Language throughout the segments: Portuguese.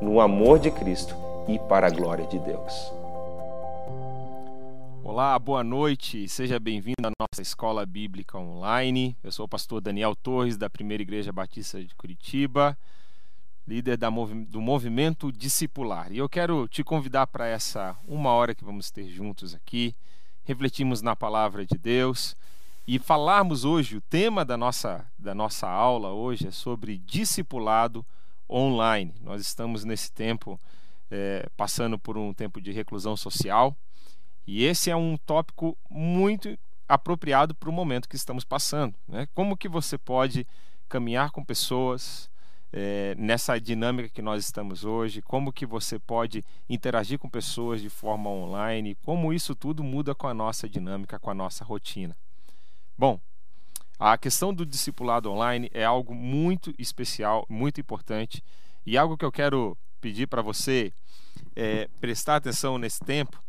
no amor de Cristo e para a glória de Deus. Olá, boa noite, seja bem-vindo à nossa escola bíblica online. Eu sou o pastor Daniel Torres, da Primeira Igreja Batista de Curitiba, líder do movimento discipular. E eu quero te convidar para essa uma hora que vamos ter juntos aqui, refletimos na palavra de Deus e falarmos hoje, o tema da nossa, da nossa aula hoje é sobre discipulado online. Nós estamos nesse tempo é, passando por um tempo de reclusão social e esse é um tópico muito apropriado para o momento que estamos passando. Né? Como que você pode caminhar com pessoas é, nessa dinâmica que nós estamos hoje? Como que você pode interagir com pessoas de forma online? Como isso tudo muda com a nossa dinâmica, com a nossa rotina? Bom, a questão do discipulado online é algo muito especial, muito importante e algo que eu quero pedir para você é, prestar atenção nesse tempo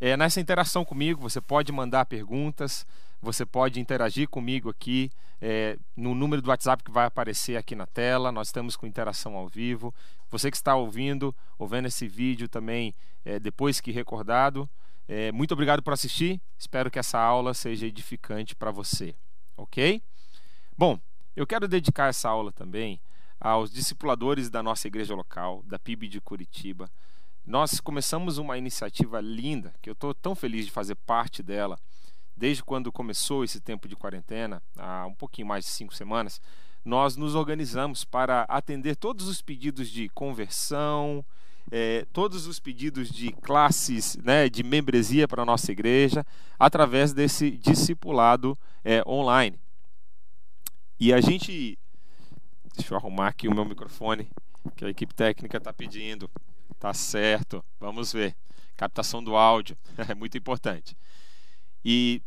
é nessa interação comigo. Você pode mandar perguntas, você pode interagir comigo aqui é, no número do WhatsApp que vai aparecer aqui na tela. Nós estamos com interação ao vivo. Você que está ouvindo, ouvindo esse vídeo também, é, depois que recordado, é, muito obrigado por assistir. Espero que essa aula seja edificante para você ok? Bom, eu quero dedicar essa aula também aos discipuladores da nossa igreja local, da PIB de Curitiba. Nós começamos uma iniciativa linda, que eu estou tão feliz de fazer parte dela, desde quando começou esse tempo de quarentena, há um pouquinho mais de cinco semanas. Nós nos organizamos para atender todos os pedidos de conversão, é, todos os pedidos de classes, né, de membresia para a nossa igreja, através desse discipulado é, online. E a gente. Deixa eu arrumar aqui o meu microfone, que a equipe técnica está pedindo. Tá certo, vamos ver. Captação do áudio é muito importante. E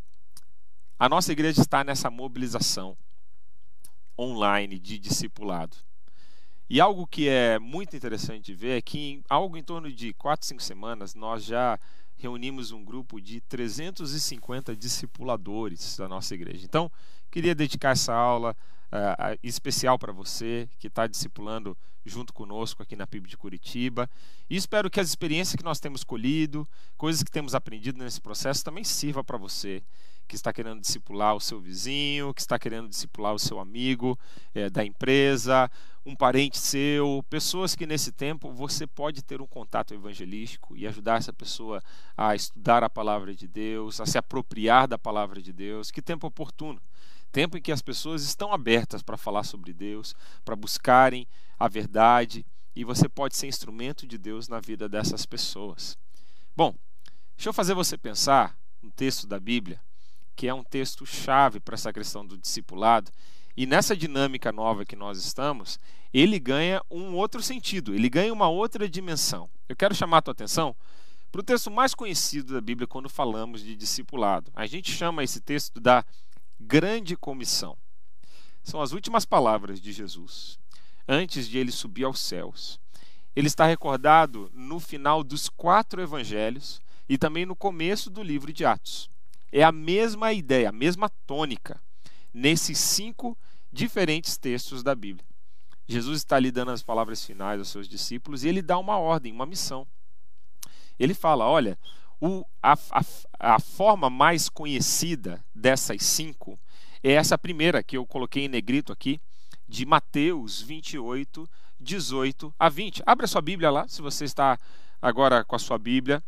a nossa igreja está nessa mobilização online de discipulado. E algo que é muito interessante de ver é que em algo em torno de 4, 5 semanas nós já reunimos um grupo de 350 discipuladores da nossa igreja. Então, queria dedicar essa aula uh, especial para você que está discipulando junto conosco aqui na PIB de Curitiba. E espero que as experiências que nós temos colhido, coisas que temos aprendido nesse processo, também sirva para você que está querendo discipular o seu vizinho, que está querendo discipular o seu amigo é, da empresa, um parente seu, pessoas que nesse tempo você pode ter um contato evangelístico e ajudar essa pessoa a estudar a palavra de Deus, a se apropriar da palavra de Deus. Que tempo oportuno! Tempo em que as pessoas estão abertas para falar sobre Deus, para buscarem a verdade e você pode ser instrumento de Deus na vida dessas pessoas. Bom, deixa eu fazer você pensar um texto da Bíblia que é um texto chave para essa questão do discipulado. E nessa dinâmica nova que nós estamos, ele ganha um outro sentido, ele ganha uma outra dimensão. Eu quero chamar a tua atenção para o texto mais conhecido da Bíblia quando falamos de discipulado. A gente chama esse texto da grande comissão. São as últimas palavras de Jesus antes de ele subir aos céus. Ele está recordado no final dos quatro evangelhos e também no começo do livro de Atos. É a mesma ideia, a mesma tônica nesses cinco diferentes textos da Bíblia. Jesus está lhe dando as palavras finais aos seus discípulos e ele dá uma ordem, uma missão. Ele fala: olha, o, a, a, a forma mais conhecida dessas cinco é essa primeira que eu coloquei em negrito aqui, de Mateus 28, 18 a 20. Abra sua Bíblia lá, se você está agora com a sua Bíblia.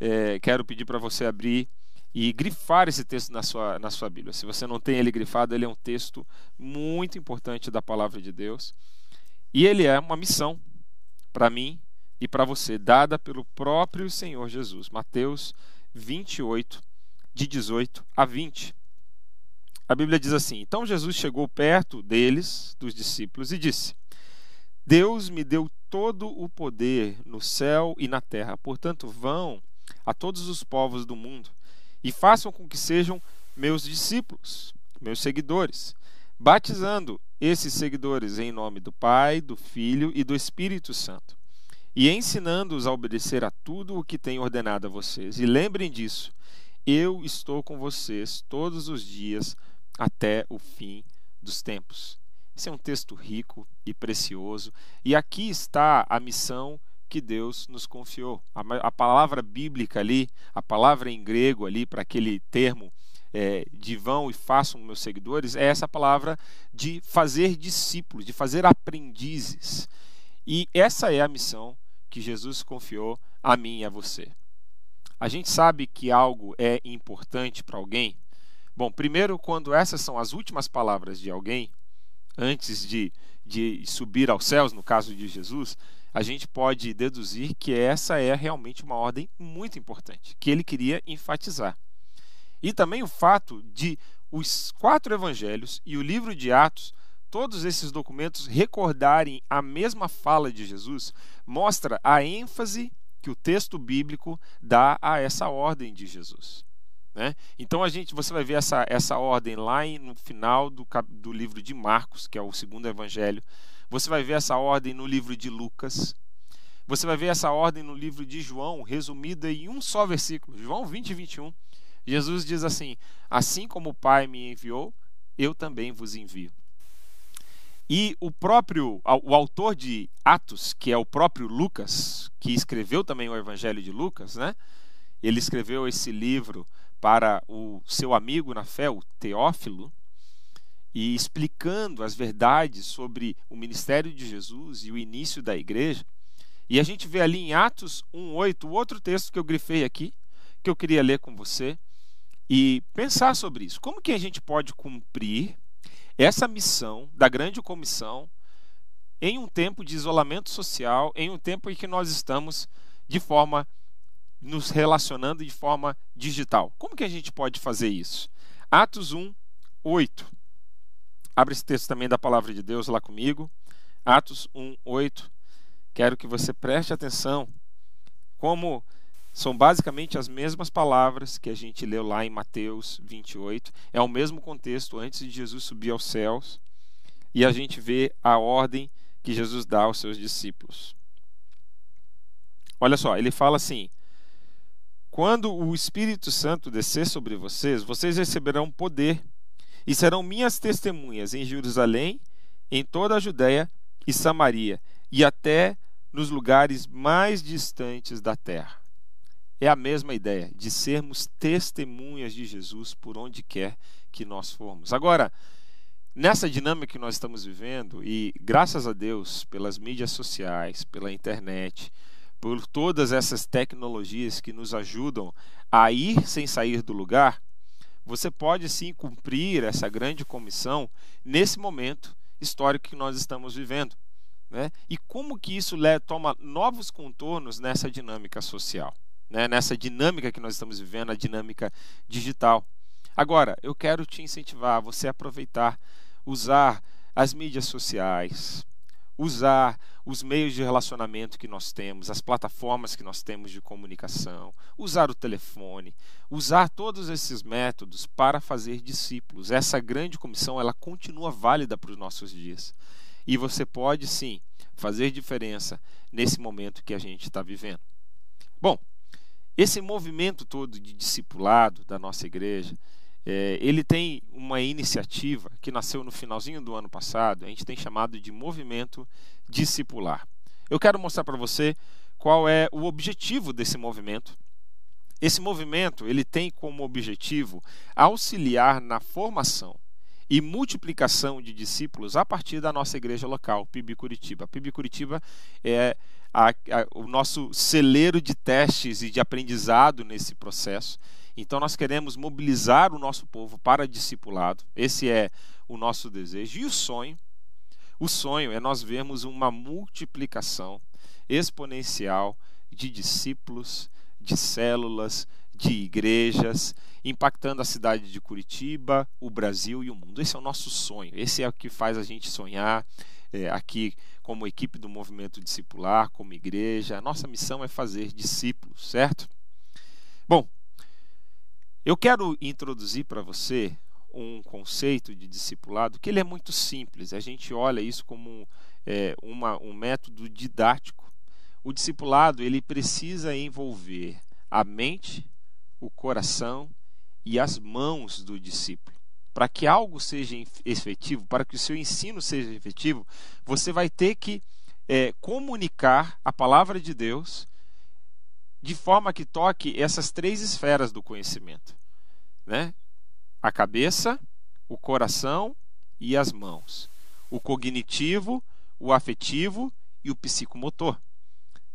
é, quero pedir para você abrir e grifar esse texto na sua, na sua Bíblia. Se você não tem ele grifado, ele é um texto muito importante da palavra de Deus. E ele é uma missão para mim e para você, dada pelo próprio Senhor Jesus. Mateus 28, de 18 a 20. A Bíblia diz assim: Então Jesus chegou perto deles, dos discípulos, e disse: Deus me deu todo o poder no céu e na terra. Portanto, vão a todos os povos do mundo e façam com que sejam meus discípulos, meus seguidores, batizando esses seguidores em nome do Pai, do Filho e do Espírito Santo, e ensinando-os a obedecer a tudo o que tenho ordenado a vocês. E lembrem disso, eu estou com vocês todos os dias até o fim dos tempos. Esse é um texto rico e precioso, e aqui está a missão que Deus nos confiou. A, a palavra bíblica ali, a palavra em grego ali para aquele termo é, de vão e façam meus seguidores, é essa palavra de fazer discípulos, de fazer aprendizes. E essa é a missão que Jesus confiou a mim e a você. A gente sabe que algo é importante para alguém. Bom, primeiro, quando essas são as últimas palavras de alguém, antes de, de subir aos céus, no caso de Jesus, a gente pode deduzir que essa é realmente uma ordem muito importante, que ele queria enfatizar. E também o fato de os quatro evangelhos e o livro de Atos, todos esses documentos recordarem a mesma fala de Jesus, mostra a ênfase que o texto bíblico dá a essa ordem de Jesus. Né? Então a gente, você vai ver essa, essa ordem lá no final do, do livro de Marcos, que é o segundo evangelho, você vai ver essa ordem no livro de Lucas. Você vai ver essa ordem no livro de João, resumida em um só versículo, João 20 e 21. Jesus diz assim: Assim como o Pai me enviou, eu também vos envio. E o próprio, o autor de Atos, que é o próprio Lucas, que escreveu também o Evangelho de Lucas, né? Ele escreveu esse livro para o seu amigo na fé, o Teófilo, e explicando as verdades sobre o ministério de Jesus e o início da igreja. E a gente vê ali em Atos 1:8, o outro texto que eu grifei aqui, que eu queria ler com você e pensar sobre isso. Como que a gente pode cumprir essa missão da grande comissão em um tempo de isolamento social, em um tempo em que nós estamos de forma nos relacionando de forma digital. Como que a gente pode fazer isso? Atos 1, 8. Abre esse texto também da palavra de Deus lá comigo. Atos 1, 8. Quero que você preste atenção como são basicamente as mesmas palavras que a gente leu lá em Mateus 28. É o mesmo contexto antes de Jesus subir aos céus. E a gente vê a ordem que Jesus dá aos seus discípulos. Olha só, ele fala assim: Quando o Espírito Santo descer sobre vocês, vocês receberão poder e serão minhas testemunhas em Jerusalém, em toda a Judéia e Samaria, e até nos lugares mais distantes da terra. É a mesma ideia de sermos testemunhas de Jesus por onde quer que nós formos. Agora, nessa dinâmica que nós estamos vivendo, e graças a Deus pelas mídias sociais, pela internet, por todas essas tecnologias que nos ajudam a ir sem sair do lugar, você pode sim cumprir essa grande comissão nesse momento histórico que nós estamos vivendo. Né? E como que isso toma novos contornos nessa dinâmica social, né? nessa dinâmica que nós estamos vivendo, a dinâmica digital. Agora, eu quero te incentivar a você aproveitar, usar as mídias sociais, usar os meios de relacionamento que nós temos, as plataformas que nós temos de comunicação, usar o telefone, usar todos esses métodos para fazer discípulos. Essa grande comissão ela continua válida para os nossos dias. E você pode sim fazer diferença nesse momento que a gente está vivendo. Bom, esse movimento todo de discipulado da nossa igreja, é, ele tem uma iniciativa que nasceu no finalzinho do ano passado, a gente tem chamado de movimento discipular. Eu quero mostrar para você qual é o objetivo desse movimento. Esse movimento ele tem como objetivo auxiliar na formação e multiplicação de discípulos a partir da nossa igreja local, PIB Curitiba. A PIB Curitiba é a, a, o nosso celeiro de testes e de aprendizado nesse processo. Então, nós queremos mobilizar o nosso povo para discipulado. Esse é o nosso desejo. E o sonho? O sonho é nós vermos uma multiplicação exponencial de discípulos, de células, de igrejas, impactando a cidade de Curitiba, o Brasil e o mundo. Esse é o nosso sonho. Esse é o que faz a gente sonhar é, aqui como equipe do movimento discipular, como igreja. A nossa missão é fazer discípulos, certo? Bom, eu quero introduzir para você um conceito de discipulado que ele é muito simples. A gente olha isso como é, uma, um método didático. O discipulado ele precisa envolver a mente, o coração e as mãos do discípulo. Para que algo seja efetivo, para que o seu ensino seja efetivo, você vai ter que é, comunicar a palavra de Deus de forma que toque essas três esferas do conhecimento, né? A cabeça, o coração e as mãos. O cognitivo, o afetivo e o psicomotor.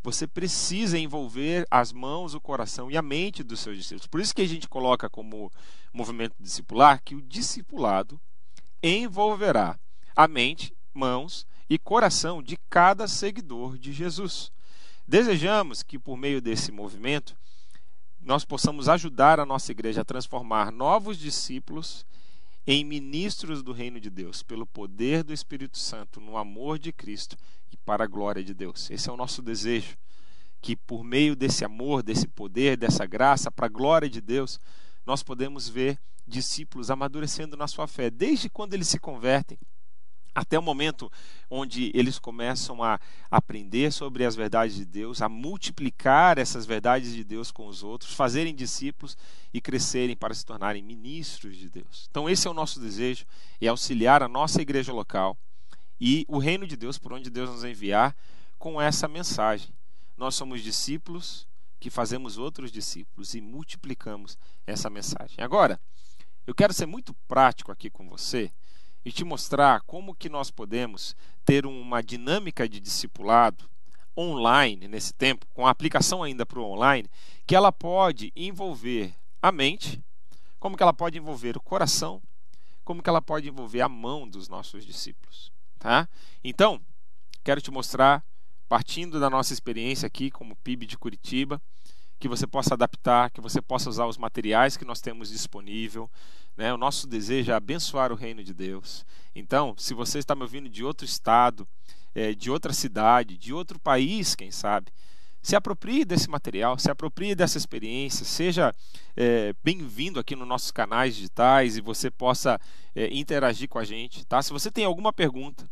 Você precisa envolver as mãos, o coração e a mente dos seus discípulos. Por isso que a gente coloca como movimento discipular que o discipulado envolverá a mente, mãos e coração de cada seguidor de Jesus. Desejamos que, por meio desse movimento, nós possamos ajudar a nossa igreja a transformar novos discípulos em ministros do reino de Deus, pelo poder do Espírito Santo, no amor de Cristo e para a glória de Deus. Esse é o nosso desejo, que por meio desse amor, desse poder, dessa graça, para a glória de Deus, nós podemos ver discípulos amadurecendo na sua fé, desde quando eles se convertem até o momento onde eles começam a aprender sobre as verdades de Deus, a multiplicar essas verdades de Deus com os outros, fazerem discípulos e crescerem para se tornarem ministros de Deus. Então, esse é o nosso desejo: é auxiliar a nossa igreja local e o reino de Deus por onde Deus nos enviar com essa mensagem. Nós somos discípulos que fazemos outros discípulos e multiplicamos essa mensagem. Agora, eu quero ser muito prático aqui com você e te mostrar como que nós podemos ter uma dinâmica de discipulado online nesse tempo, com a aplicação ainda para o online, que ela pode envolver a mente, como que ela pode envolver o coração, como que ela pode envolver a mão dos nossos discípulos, tá? Então, quero te mostrar partindo da nossa experiência aqui como PIB de Curitiba, que você possa adaptar, que você possa usar os materiais que nós temos disponível. Né? O nosso desejo é abençoar o reino de Deus. Então, se você está me ouvindo de outro estado, é, de outra cidade, de outro país, quem sabe, se aproprie desse material, se aproprie dessa experiência, seja é, bem-vindo aqui nos nossos canais digitais e você possa é, interagir com a gente. Tá? Se você tem alguma pergunta,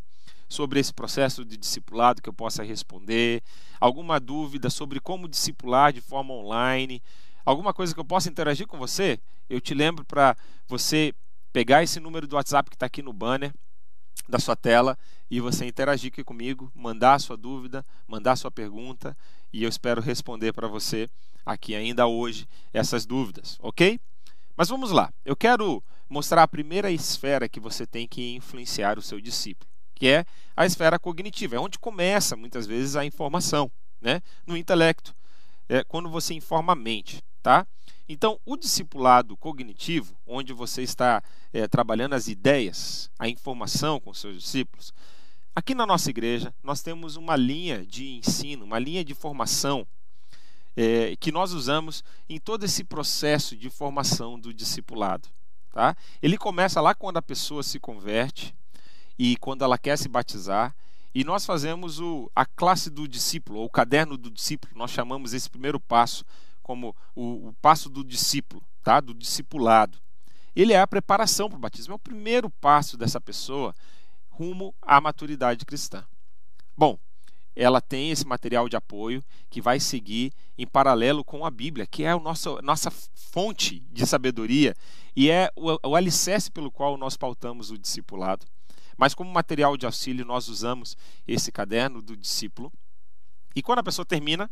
sobre esse processo de discipulado que eu possa responder, alguma dúvida sobre como discipular de forma online, alguma coisa que eu possa interagir com você, eu te lembro para você pegar esse número do WhatsApp que está aqui no banner da sua tela e você interagir aqui comigo, mandar a sua dúvida, mandar a sua pergunta e eu espero responder para você aqui ainda hoje essas dúvidas, ok? Mas vamos lá, eu quero mostrar a primeira esfera que você tem que influenciar o seu discípulo que é a esfera cognitiva, é onde começa muitas vezes a informação, né? no intelecto, é quando você informa a mente. Tá? Então, o discipulado cognitivo, onde você está é, trabalhando as ideias, a informação com seus discípulos, aqui na nossa igreja nós temos uma linha de ensino, uma linha de formação é, que nós usamos em todo esse processo de formação do discipulado. Tá? Ele começa lá quando a pessoa se converte, e quando ela quer se batizar. E nós fazemos o, a classe do discípulo, ou o caderno do discípulo. Nós chamamos esse primeiro passo como o, o passo do discípulo, tá? do discipulado. Ele é a preparação para o batismo, é o primeiro passo dessa pessoa rumo à maturidade cristã. Bom, ela tem esse material de apoio que vai seguir em paralelo com a Bíblia, que é a nossa, nossa fonte de sabedoria e é o, o alicerce pelo qual nós pautamos o discipulado. Mas como material de auxílio, nós usamos esse caderno do discípulo. E quando a pessoa termina,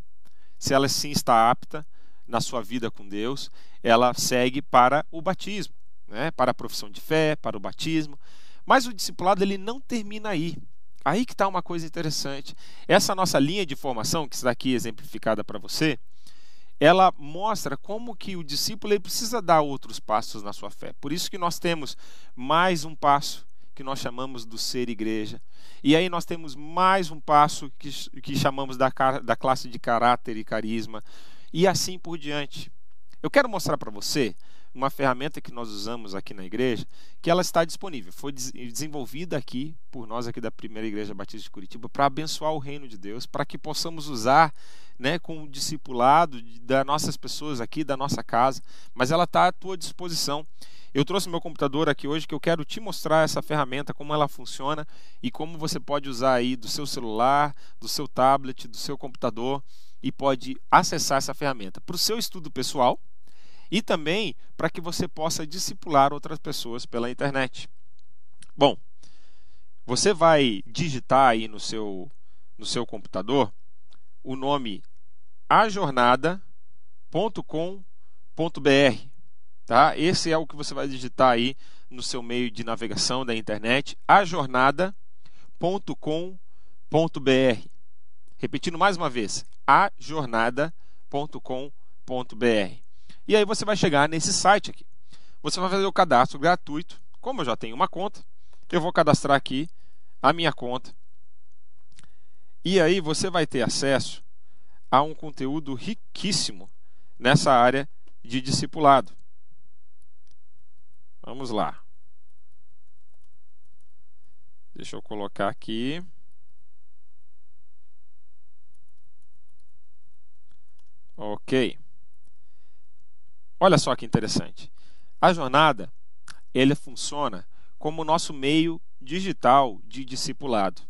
se ela sim está apta na sua vida com Deus, ela segue para o batismo, né? para a profissão de fé, para o batismo. Mas o discipulado ele não termina aí. Aí que está uma coisa interessante. Essa nossa linha de formação, que está aqui exemplificada para você, ela mostra como que o discípulo precisa dar outros passos na sua fé. Por isso que nós temos mais um passo que nós chamamos do ser igreja. E aí nós temos mais um passo que, que chamamos da, da classe de caráter e carisma. E assim por diante. Eu quero mostrar para você uma ferramenta que nós usamos aqui na igreja, que ela está disponível. Foi desenvolvida aqui por nós aqui da Primeira Igreja Batista de Curitiba para abençoar o reino de Deus, para que possamos usar, né, com o discipulado das nossas pessoas aqui, da nossa casa, mas ela está à tua disposição. Eu trouxe meu computador aqui hoje que eu quero te mostrar essa ferramenta, como ela funciona e como você pode usar aí do seu celular, do seu tablet, do seu computador e pode acessar essa ferramenta para o seu estudo pessoal e também para que você possa discipular outras pessoas pela internet. Bom, você vai digitar aí no seu no seu computador o nome ajornada.com.br Tá? Esse é o que você vai digitar aí no seu meio de navegação da internet, ajornada.com.br. Repetindo mais uma vez, ajornada.com.br. E aí você vai chegar nesse site aqui. Você vai fazer o cadastro gratuito. Como eu já tenho uma conta, eu vou cadastrar aqui a minha conta. E aí você vai ter acesso a um conteúdo riquíssimo nessa área de discipulado. Vamos lá. Deixa eu colocar aqui. Ok. Olha só que interessante. A jornada, ele funciona como o nosso meio digital de discipulado.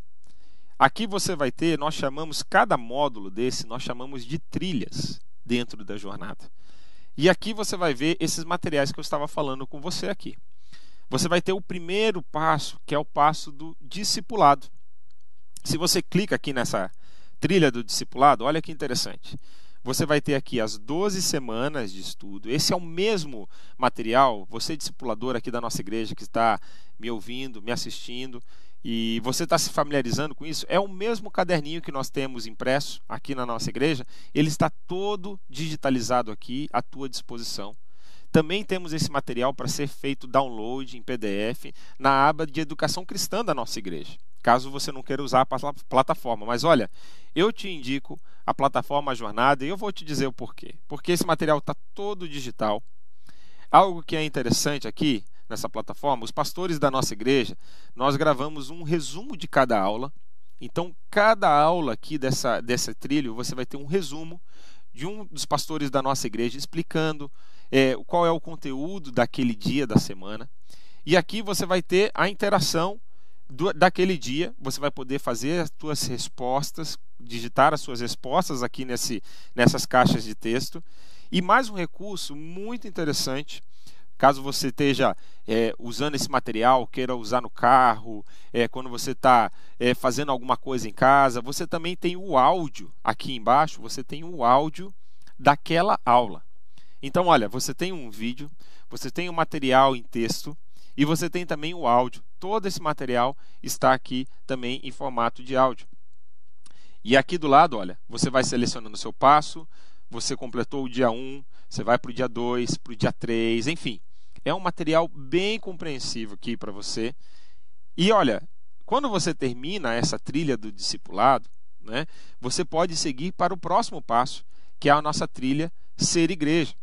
Aqui você vai ter, nós chamamos cada módulo desse, nós chamamos de trilhas dentro da jornada. E aqui você vai ver esses materiais que eu estava falando com você aqui. Você vai ter o primeiro passo, que é o passo do discipulado. Se você clica aqui nessa trilha do discipulado, olha que interessante. Você vai ter aqui as 12 semanas de estudo. Esse é o mesmo material. Você, discipulador aqui da nossa igreja, que está me ouvindo, me assistindo, e você está se familiarizando com isso, é o mesmo caderninho que nós temos impresso aqui na nossa igreja, ele está todo digitalizado aqui à tua disposição. Também temos esse material para ser feito download em PDF na aba de educação cristã da nossa igreja, caso você não queira usar a plataforma. Mas olha, eu te indico a plataforma Jornada e eu vou te dizer o porquê. Porque esse material está todo digital. Algo que é interessante aqui nessa plataforma, os pastores da nossa igreja, nós gravamos um resumo de cada aula. Então, cada aula aqui dessa, dessa trilho, você vai ter um resumo de um dos pastores da nossa igreja explicando é, qual é o conteúdo daquele dia da semana. E aqui você vai ter a interação do, daquele dia. Você vai poder fazer as suas respostas, digitar as suas respostas aqui nesse, nessas caixas de texto. E mais um recurso muito interessante Caso você esteja é, usando esse material, queira usar no carro, é, quando você está é, fazendo alguma coisa em casa, você também tem o áudio aqui embaixo, você tem o áudio daquela aula. Então, olha, você tem um vídeo, você tem o um material em texto e você tem também o áudio. Todo esse material está aqui também em formato de áudio. E aqui do lado, olha, você vai selecionando o seu passo, você completou o dia 1, você vai para o dia 2, para o dia 3, enfim. É um material bem compreensível aqui para você. E olha, quando você termina essa trilha do discipulado, né, você pode seguir para o próximo passo, que é a nossa trilha Ser Igreja.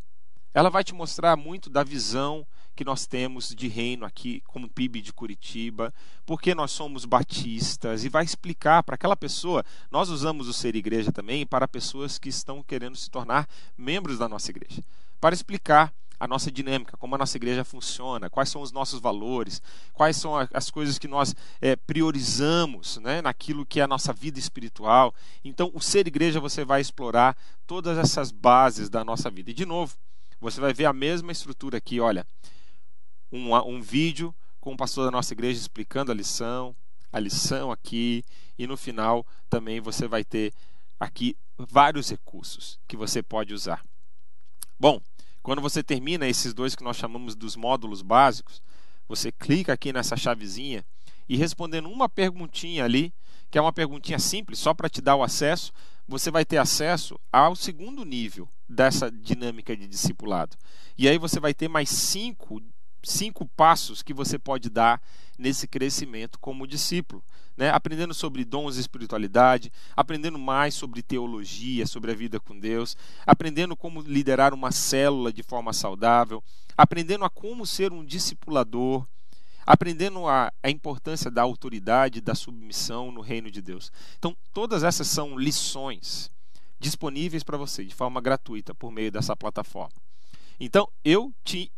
Ela vai te mostrar muito da visão que nós temos de reino aqui, como PIB de Curitiba, porque nós somos batistas, e vai explicar para aquela pessoa. Nós usamos o Ser Igreja também para pessoas que estão querendo se tornar membros da nossa igreja, para explicar a nossa dinâmica, como a nossa igreja funciona, quais são os nossos valores, quais são as coisas que nós é, priorizamos né, naquilo que é a nossa vida espiritual. Então, o ser igreja você vai explorar todas essas bases da nossa vida. E, de novo, você vai ver a mesma estrutura aqui, olha, um, um vídeo com o pastor da nossa igreja explicando a lição, a lição aqui, e no final também você vai ter aqui vários recursos que você pode usar. Bom, quando você termina esses dois que nós chamamos dos módulos básicos, você clica aqui nessa chavezinha e respondendo uma perguntinha ali, que é uma perguntinha simples, só para te dar o acesso, você vai ter acesso ao segundo nível dessa dinâmica de discipulado. E aí você vai ter mais cinco, cinco passos que você pode dar nesse crescimento como discípulo. Né? Aprendendo sobre dons e espiritualidade, aprendendo mais sobre teologia, sobre a vida com Deus, aprendendo como liderar uma célula de forma saudável, aprendendo a como ser um discipulador, aprendendo a, a importância da autoridade, da submissão no reino de Deus. Então, todas essas são lições disponíveis para você de forma gratuita por meio dessa plataforma. Então, eu te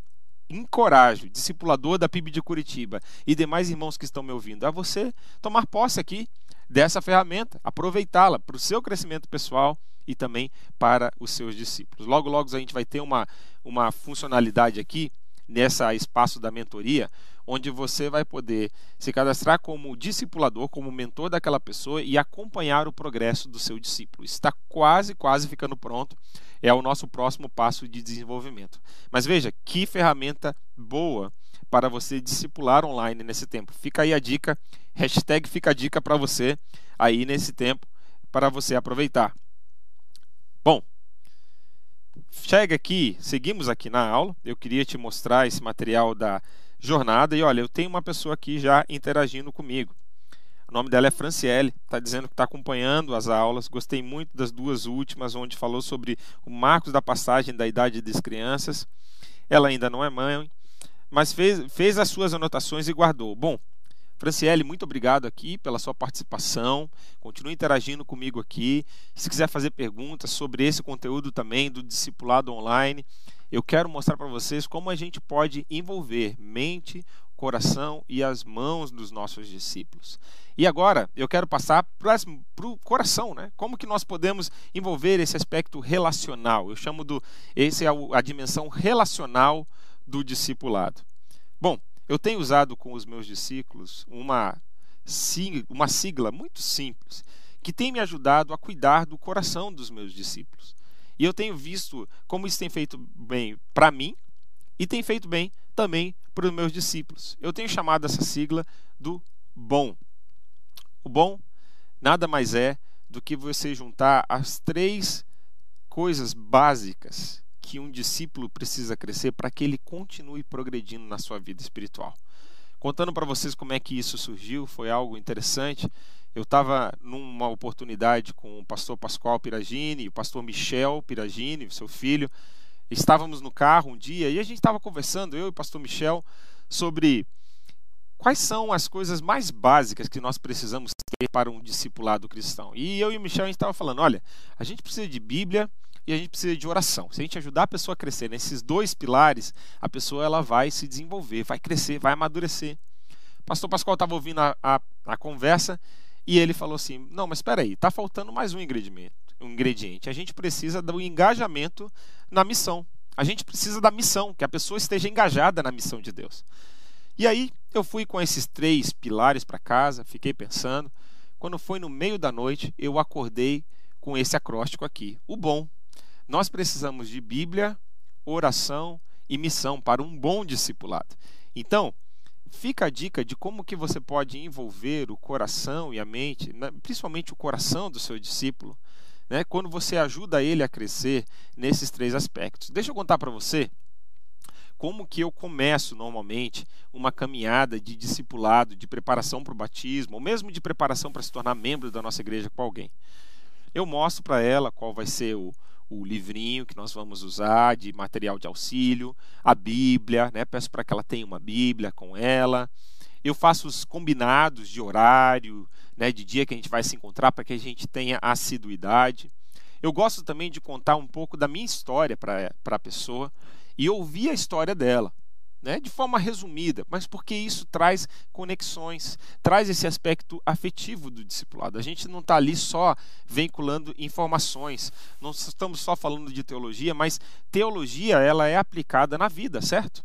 encorajo, discipulador da PIB de Curitiba e demais irmãos que estão me ouvindo, a você tomar posse aqui dessa ferramenta, aproveitá-la para o seu crescimento pessoal e também para os seus discípulos. Logo, logo a gente vai ter uma, uma funcionalidade aqui nessa espaço da mentoria, onde você vai poder se cadastrar como discipulador, como mentor daquela pessoa e acompanhar o progresso do seu discípulo. Está quase, quase ficando pronto. É o nosso próximo passo de desenvolvimento. Mas veja, que ferramenta boa para você discipular online nesse tempo. Fica aí a dica, hashtag fica a dica para você aí nesse tempo, para você aproveitar. Bom, chega aqui, seguimos aqui na aula. Eu queria te mostrar esse material da jornada e olha, eu tenho uma pessoa aqui já interagindo comigo. O nome dela é Franciele, está dizendo que está acompanhando as aulas. Gostei muito das duas últimas, onde falou sobre o marcos da passagem da idade das crianças. Ela ainda não é mãe, mas fez, fez as suas anotações e guardou. Bom, Franciele, muito obrigado aqui pela sua participação. Continue interagindo comigo aqui. Se quiser fazer perguntas sobre esse conteúdo também do discipulado online, eu quero mostrar para vocês como a gente pode envolver mente, coração e as mãos dos nossos discípulos. E agora eu quero passar para o coração, né? Como que nós podemos envolver esse aspecto relacional? Eu chamo do esse é a dimensão relacional do discipulado. Bom, eu tenho usado com os meus discípulos uma, uma sigla muito simples que tem me ajudado a cuidar do coração dos meus discípulos. E eu tenho visto como isso tem feito bem para mim e tem feito bem também para os meus discípulos. Eu tenho chamado essa sigla do bom. O bom nada mais é do que você juntar as três coisas básicas que um discípulo precisa crescer para que ele continue progredindo na sua vida espiritual. Contando para vocês como é que isso surgiu, foi algo interessante. Eu estava numa oportunidade com o pastor Pascoal Piragini o pastor Michel Piragini, seu filho. Estávamos no carro um dia e a gente estava conversando, eu e o pastor Michel, sobre quais são as coisas mais básicas que nós precisamos ter para um discipulado cristão. E eu e o Michel a gente estava falando, olha, a gente precisa de Bíblia, e a gente precisa de oração. Se a gente ajudar a pessoa a crescer nesses dois pilares, a pessoa ela vai se desenvolver, vai crescer, vai amadurecer. Pastor Pascoal estava ouvindo a, a, a, conversa e ele falou assim: Não, mas espera aí, está faltando mais um ingrediente, um ingrediente. A gente precisa do engajamento na missão. A gente precisa da missão, que a pessoa esteja engajada na missão de Deus. E aí eu fui com esses três pilares para casa, fiquei pensando. Quando foi no meio da noite, eu acordei com esse acróstico aqui: o bom, nós precisamos de Bíblia, oração e missão para um bom discipulado. Então, fica a dica de como que você pode envolver o coração e a mente, né, principalmente o coração do seu discípulo, né, quando você ajuda ele a crescer nesses três aspectos. Deixa eu contar para você como que eu começo normalmente uma caminhada de discipulado, de preparação para o batismo, ou mesmo de preparação para se tornar membro da nossa igreja com alguém. Eu mostro para ela qual vai ser o, o livrinho que nós vamos usar de material de auxílio, a Bíblia, né? Peço para que ela tenha uma Bíblia com ela. Eu faço os combinados de horário, né, de dia que a gente vai se encontrar para que a gente tenha assiduidade. Eu gosto também de contar um pouco da minha história para a pessoa e ouvir a história dela né, de forma resumida, mas porque isso traz conexões, traz esse aspecto afetivo do discipulado. A gente não está ali só vinculando informações, não estamos só falando de teologia, mas teologia ela é aplicada na vida, certo?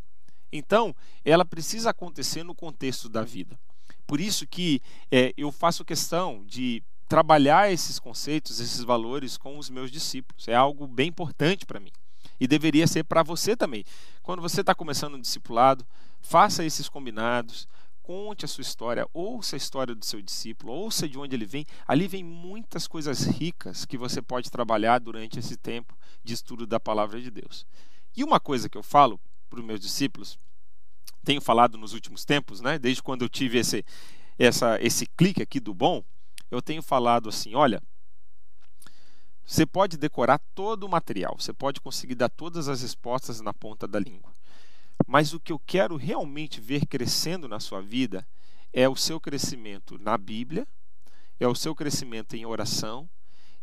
Então, ela precisa acontecer no contexto da vida. Por isso que é, eu faço questão de trabalhar esses conceitos, esses valores com os meus discípulos. É algo bem importante para mim. E deveria ser para você também. Quando você está começando um discipulado, faça esses combinados, conte a sua história, ouça a história do seu discípulo, ouça de onde ele vem. Ali vem muitas coisas ricas que você pode trabalhar durante esse tempo de estudo da palavra de Deus. E uma coisa que eu falo para os meus discípulos, tenho falado nos últimos tempos, né, desde quando eu tive esse, essa, esse clique aqui do bom, eu tenho falado assim: olha, você pode decorar todo o material, você pode conseguir dar todas as respostas na ponta da língua. Mas o que eu quero realmente ver crescendo na sua vida é o seu crescimento na Bíblia, é o seu crescimento em oração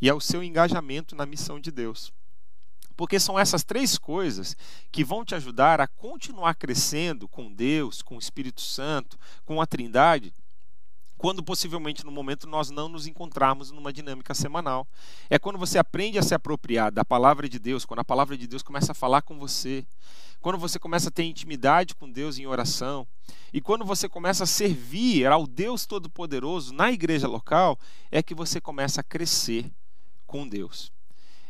e é o seu engajamento na missão de Deus. Porque são essas três coisas que vão te ajudar a continuar crescendo com Deus, com o Espírito Santo, com a Trindade, quando possivelmente no momento nós não nos encontrarmos numa dinâmica semanal. É quando você aprende a se apropriar da palavra de Deus, quando a palavra de Deus começa a falar com você, quando você começa a ter intimidade com Deus em oração, e quando você começa a servir ao Deus Todo-Poderoso na igreja local, é que você começa a crescer com Deus.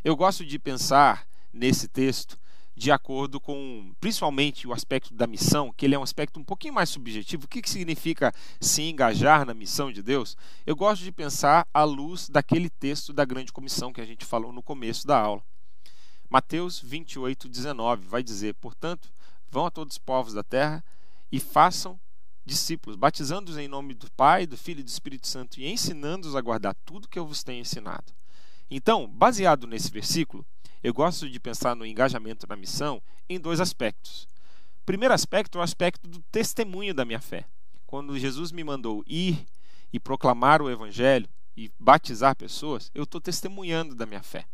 Eu gosto de pensar nesse texto de acordo com, principalmente, o aspecto da missão, que ele é um aspecto um pouquinho mais subjetivo. O que, que significa se engajar na missão de Deus? Eu gosto de pensar à luz daquele texto da grande comissão que a gente falou no começo da aula. Mateus 28, 19 vai dizer: Portanto, vão a todos os povos da terra e façam discípulos, batizando-os em nome do Pai, do Filho e do Espírito Santo e ensinando-os a guardar tudo que eu vos tenho ensinado. Então, baseado nesse versículo, eu gosto de pensar no engajamento na missão em dois aspectos. O primeiro aspecto é o aspecto do testemunho da minha fé. Quando Jesus me mandou ir e proclamar o evangelho e batizar pessoas, eu estou testemunhando da minha fé.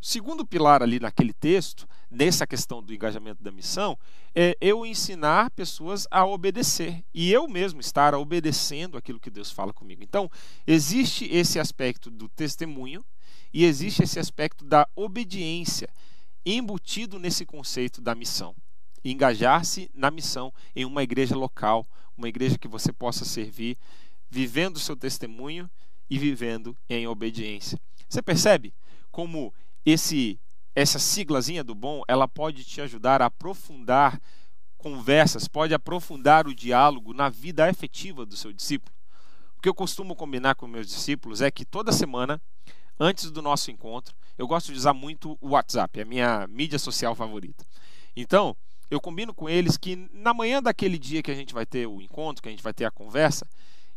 O segundo pilar ali naquele texto, nessa questão do engajamento da missão, é eu ensinar pessoas a obedecer e eu mesmo estar obedecendo aquilo que Deus fala comigo. Então, existe esse aspecto do testemunho e existe esse aspecto da obediência embutido nesse conceito da missão. Engajar-se na missão em uma igreja local, uma igreja que você possa servir, vivendo o seu testemunho e vivendo em obediência. Você percebe como esse essa siglazinha do bom, ela pode te ajudar a aprofundar conversas, pode aprofundar o diálogo na vida efetiva do seu discípulo. O que eu costumo combinar com meus discípulos é que toda semana antes do nosso encontro. Eu gosto de usar muito o WhatsApp, é a minha mídia social favorita. Então, eu combino com eles que na manhã daquele dia que a gente vai ter o encontro, que a gente vai ter a conversa,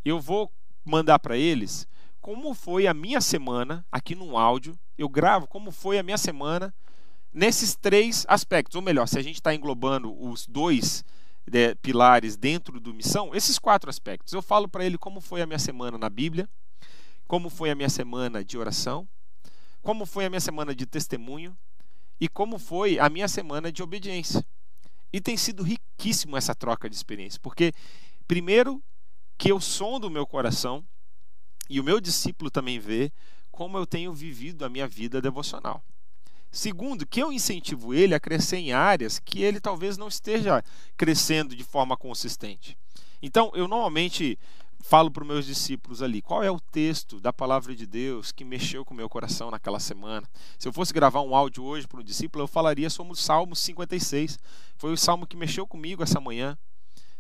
eu vou mandar para eles como foi a minha semana aqui no áudio. Eu gravo como foi a minha semana nesses três aspectos. Ou melhor, se a gente está englobando os dois é, pilares dentro do missão, esses quatro aspectos. Eu falo para ele como foi a minha semana na Bíblia, como foi a minha semana de oração, como foi a minha semana de testemunho e como foi a minha semana de obediência. E tem sido riquíssimo essa troca de experiência, porque primeiro que eu sondo o meu coração e o meu discípulo também vê como eu tenho vivido a minha vida devocional. Segundo, que eu incentivo ele a crescer em áreas que ele talvez não esteja crescendo de forma consistente. Então, eu normalmente falo para os meus discípulos ali, qual é o texto da palavra de Deus que mexeu com o meu coração naquela semana? Se eu fosse gravar um áudio hoje para um discípulo, eu falaria sobre o Salmo 56. Foi o salmo que mexeu comigo essa manhã.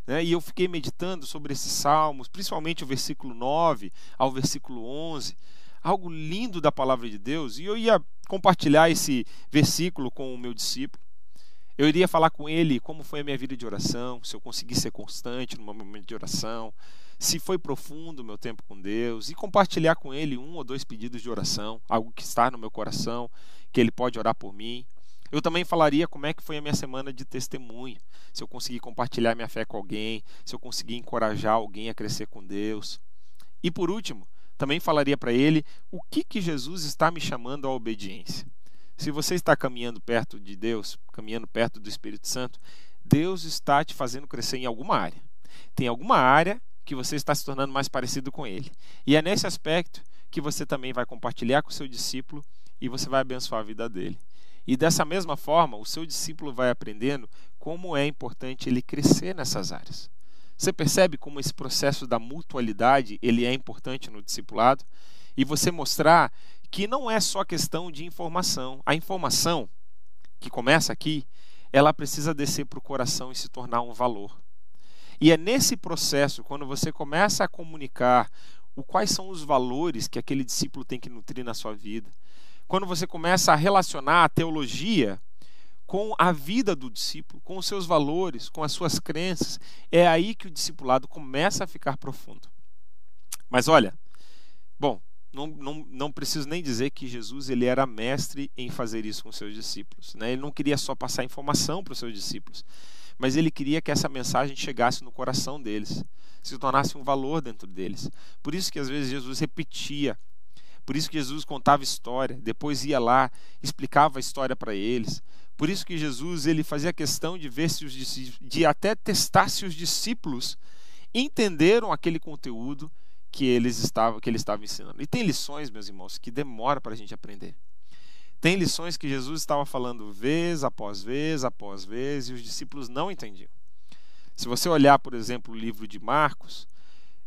Né? E eu fiquei meditando sobre esses salmos, principalmente o versículo 9 ao versículo 11. Algo lindo da palavra de Deus. E eu ia compartilhar esse versículo com o meu discípulo. Eu iria falar com ele como foi a minha vida de oração, se eu consegui ser constante no momento de oração, se foi profundo o meu tempo com Deus e compartilhar com Ele um ou dois pedidos de oração, algo que está no meu coração, que Ele pode orar por mim. Eu também falaria como é que foi a minha semana de testemunho, se eu consegui compartilhar minha fé com alguém, se eu consegui encorajar alguém a crescer com Deus. E por último, também falaria para ele o que, que Jesus está me chamando à obediência. Se você está caminhando perto de Deus, caminhando perto do Espírito Santo, Deus está te fazendo crescer em alguma área. Tem alguma área que você está se tornando mais parecido com ele. E é nesse aspecto que você também vai compartilhar com o seu discípulo e você vai abençoar a vida dele. E dessa mesma forma, o seu discípulo vai aprendendo como é importante ele crescer nessas áreas. Você percebe como esse processo da mutualidade ele é importante no discipulado e você mostrar que não é só questão de informação. A informação que começa aqui, ela precisa descer para o coração e se tornar um valor. E é nesse processo, quando você começa a comunicar o quais são os valores que aquele discípulo tem que nutrir na sua vida, quando você começa a relacionar a teologia com a vida do discípulo, com os seus valores, com as suas crenças, é aí que o discipulado começa a ficar profundo. Mas olha, bom, não, não, não preciso nem dizer que Jesus ele era mestre em fazer isso com seus discípulos. Né? Ele não queria só passar informação para os seus discípulos, mas ele queria que essa mensagem chegasse no coração deles, se tornasse um valor dentro deles. Por isso que às vezes Jesus repetia, por isso que Jesus contava história, depois ia lá, explicava a história para eles. Por isso que Jesus ele fazia questão de ver se os de até testar se os discípulos entenderam aquele conteúdo que eles estavam que ele estava ensinando. E tem lições, meus irmãos, que demora para a gente aprender. Tem lições que Jesus estava falando vez após vez após vez e os discípulos não entendiam. Se você olhar, por exemplo, o livro de Marcos,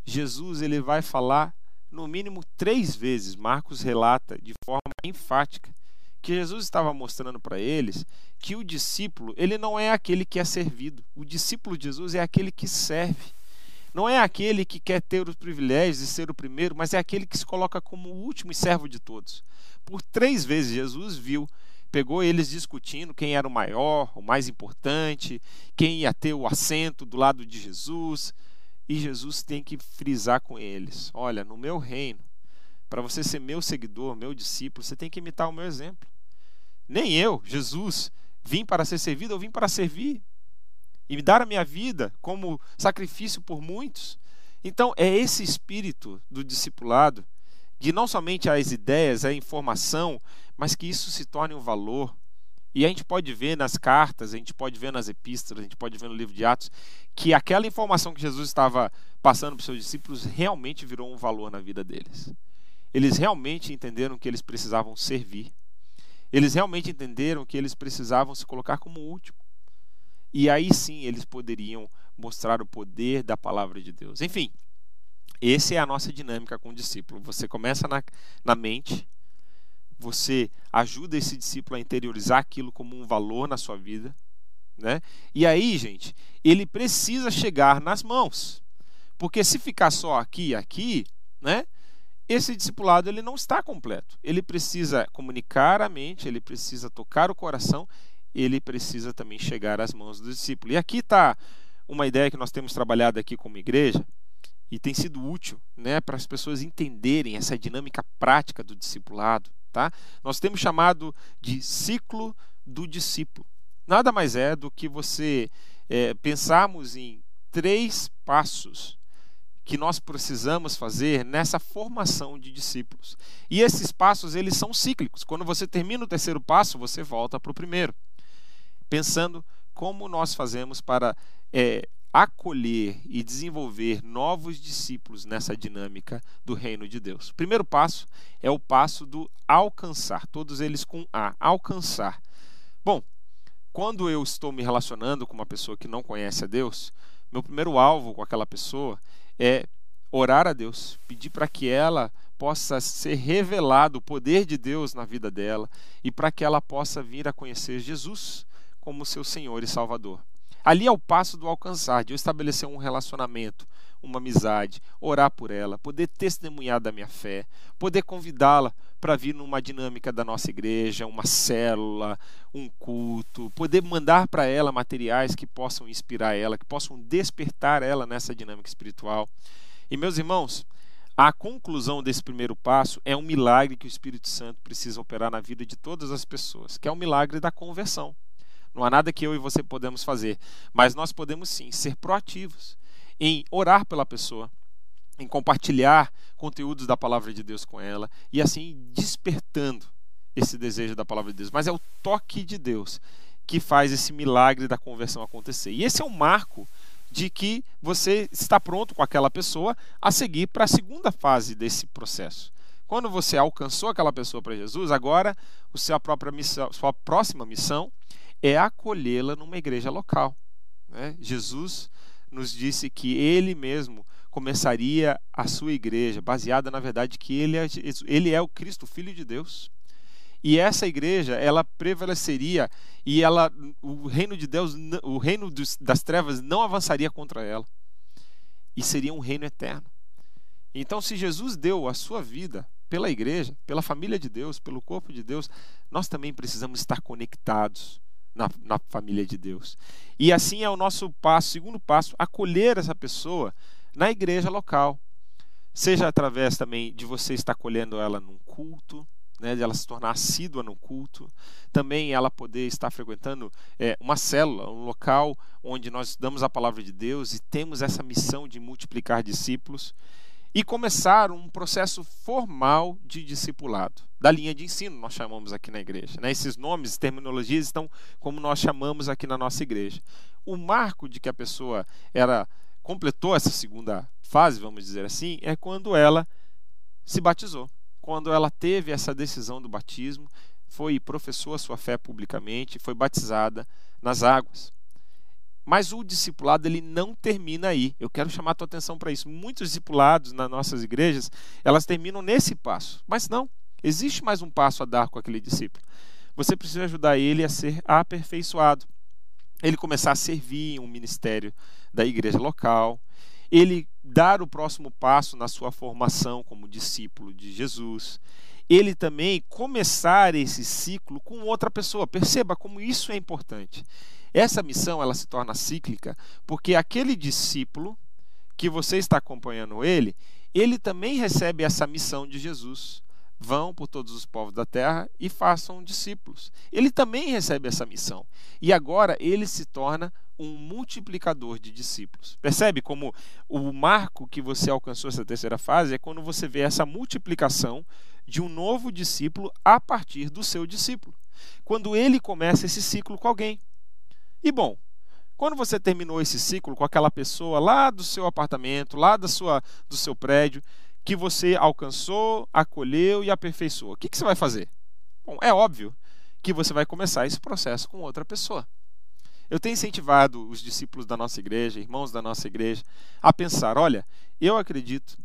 Jesus ele vai falar no mínimo três vezes. Marcos relata de forma enfática que Jesus estava mostrando para eles que o discípulo ele não é aquele que é servido. O discípulo de Jesus é aquele que serve. Não é aquele que quer ter os privilégios e ser o primeiro, mas é aquele que se coloca como o último e servo de todos. Por três vezes Jesus viu, pegou eles discutindo quem era o maior, o mais importante, quem ia ter o assento do lado de Jesus. E Jesus tem que frisar com eles: olha, no meu reino, para você ser meu seguidor, meu discípulo, você tem que imitar o meu exemplo. Nem eu, Jesus, vim para ser servido, eu vim para servir e me dar a minha vida como sacrifício por muitos. Então, é esse espírito do discipulado de não somente as ideias, a informação, mas que isso se torne um valor. E a gente pode ver nas cartas, a gente pode ver nas epístolas, a gente pode ver no livro de Atos, que aquela informação que Jesus estava passando para os seus discípulos realmente virou um valor na vida deles. Eles realmente entenderam que eles precisavam servir. Eles realmente entenderam que eles precisavam se colocar como último. E aí sim eles poderiam mostrar o poder da palavra de Deus. Enfim, essa é a nossa dinâmica com o discípulo. Você começa na, na mente, você ajuda esse discípulo a interiorizar aquilo como um valor na sua vida, né? E aí, gente, ele precisa chegar nas mãos. Porque se ficar só aqui e aqui, né? Esse discipulado ele não está completo. Ele precisa comunicar a mente, ele precisa tocar o coração, ele precisa também chegar às mãos do discípulo. E aqui está uma ideia que nós temos trabalhado aqui como igreja, e tem sido útil né, para as pessoas entenderem essa dinâmica prática do discipulado. Tá? Nós temos chamado de ciclo do discípulo. Nada mais é do que você é, pensarmos em três passos que nós precisamos fazer nessa formação de discípulos. E esses passos eles são cíclicos. Quando você termina o terceiro passo, você volta para o primeiro, pensando como nós fazemos para é, acolher e desenvolver novos discípulos nessa dinâmica do reino de Deus. O primeiro passo é o passo do alcançar, todos eles com A, alcançar. Bom, quando eu estou me relacionando com uma pessoa que não conhece a Deus, meu primeiro alvo com aquela pessoa é orar a Deus, pedir para que ela possa ser revelado o poder de Deus na vida dela e para que ela possa vir a conhecer Jesus como seu Senhor e Salvador. Ali é o passo do alcançar, de eu estabelecer um relacionamento, uma amizade, orar por ela, poder testemunhar da minha fé, poder convidá-la para vir numa dinâmica da nossa igreja, uma célula, um culto, poder mandar para ela materiais que possam inspirar ela, que possam despertar ela nessa dinâmica espiritual. E meus irmãos, a conclusão desse primeiro passo é um milagre que o Espírito Santo precisa operar na vida de todas as pessoas, que é o milagre da conversão. Não há nada que eu e você podemos fazer, mas nós podemos sim ser proativos em orar pela pessoa, em compartilhar conteúdos da palavra de Deus com ela e assim despertando esse desejo da palavra de Deus. Mas é o toque de Deus que faz esse milagre da conversão acontecer. E esse é um marco de que você está pronto com aquela pessoa a seguir para a segunda fase desse processo. Quando você alcançou aquela pessoa para Jesus, agora a sua própria missão, sua próxima missão é acolhê-la numa igreja local. Né? Jesus nos disse que ele mesmo começaria a sua igreja, baseada na verdade que ele é, ele é o Cristo, Filho de Deus. E essa igreja, ela prevaleceria e ela, o reino de Deus, o reino dos, das trevas não avançaria contra ela. e seria um reino eterno. Então, se Jesus deu a sua vida pela igreja, pela família de Deus, pelo corpo de Deus, nós também precisamos estar conectados na, na família de Deus. E assim é o nosso passo, segundo passo, acolher essa pessoa na igreja local. Seja através também de você estar acolhendo ela num culto, né, de ela se tornar assídua no culto, também ela poder estar frequentando é, uma célula, um local onde nós damos a palavra de Deus e temos essa missão de multiplicar discípulos e começar um processo formal de discipulado, da linha de ensino, nós chamamos aqui na igreja. Né? Esses nomes terminologias estão como nós chamamos aqui na nossa igreja. O marco de que a pessoa era completou essa segunda fase, vamos dizer assim, é quando ela se batizou. Quando ela teve essa decisão do batismo, foi professou a sua fé publicamente, foi batizada nas águas. Mas o discipulado ele não termina aí. Eu quero chamar a tua atenção para isso. Muitos discipulados nas nossas igrejas, elas terminam nesse passo. Mas não, existe mais um passo a dar com aquele discípulo. Você precisa ajudar ele a ser aperfeiçoado. Ele começar a servir em um ministério da igreja local, ele dar o próximo passo na sua formação como discípulo de Jesus, ele também começar esse ciclo com outra pessoa. Perceba como isso é importante. Essa missão ela se torna cíclica porque aquele discípulo que você está acompanhando ele, ele também recebe essa missão de Jesus. Vão por todos os povos da terra e façam discípulos. Ele também recebe essa missão. E agora ele se torna um multiplicador de discípulos. Percebe como o marco que você alcançou essa terceira fase é quando você vê essa multiplicação de um novo discípulo a partir do seu discípulo. Quando ele começa esse ciclo com alguém. E bom, quando você terminou esse ciclo com aquela pessoa lá do seu apartamento, lá da sua, do seu prédio, que você alcançou, acolheu e aperfeiçoou, o que, que você vai fazer? Bom, é óbvio que você vai começar esse processo com outra pessoa. Eu tenho incentivado os discípulos da nossa igreja, irmãos da nossa igreja, a pensar: olha, eu acredito